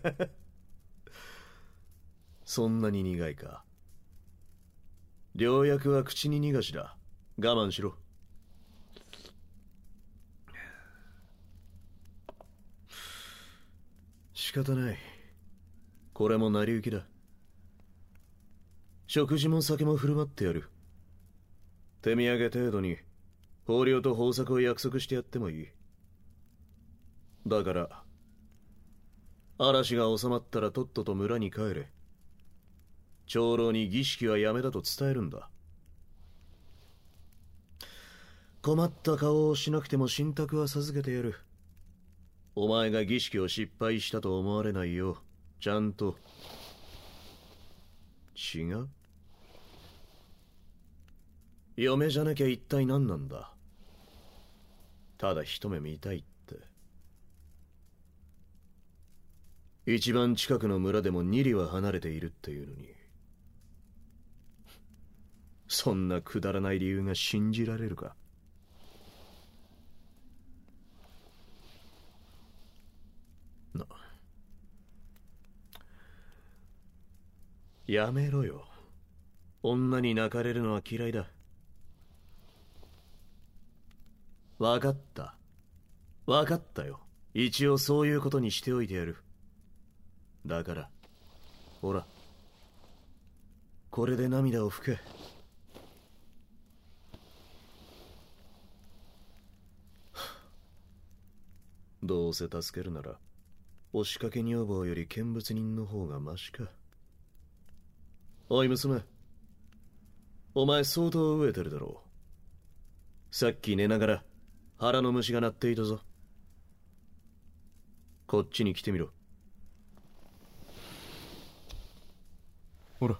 そんなに苦いか。良薬は口に逃がしだ。我慢しろ。仕方ない。これも成り行きだ。食事も酒も振る舞ってやる。手土産程度に豊漁と豊作を約束してやってもいい。だから嵐が収まったらとっとと村に帰れ。長老に儀式はやめだと伝えるんだ。困った顔をしなくても信託は授けてやる。お前が儀式を失敗したと思われないようちゃんと。違う。嫁じゃなきゃ一体何なんだ。ただ一目見たいって一番近くの村でも二里は離れているっていうのに。そんなくだらない理由が信じられるか。な。やめろよ。女に泣かれるのは嫌いだ。分かった。分かったよ。一応そういうことにしておいてやる。だから。ほら。これで涙を拭け。どうせ助けるなら押しかけ女房より見物人の方がマシか。おい娘。お前相当飢えてるだろう。さっき寝ながら腹の虫が鳴っていたぞ。こっちに来てみろ。ほら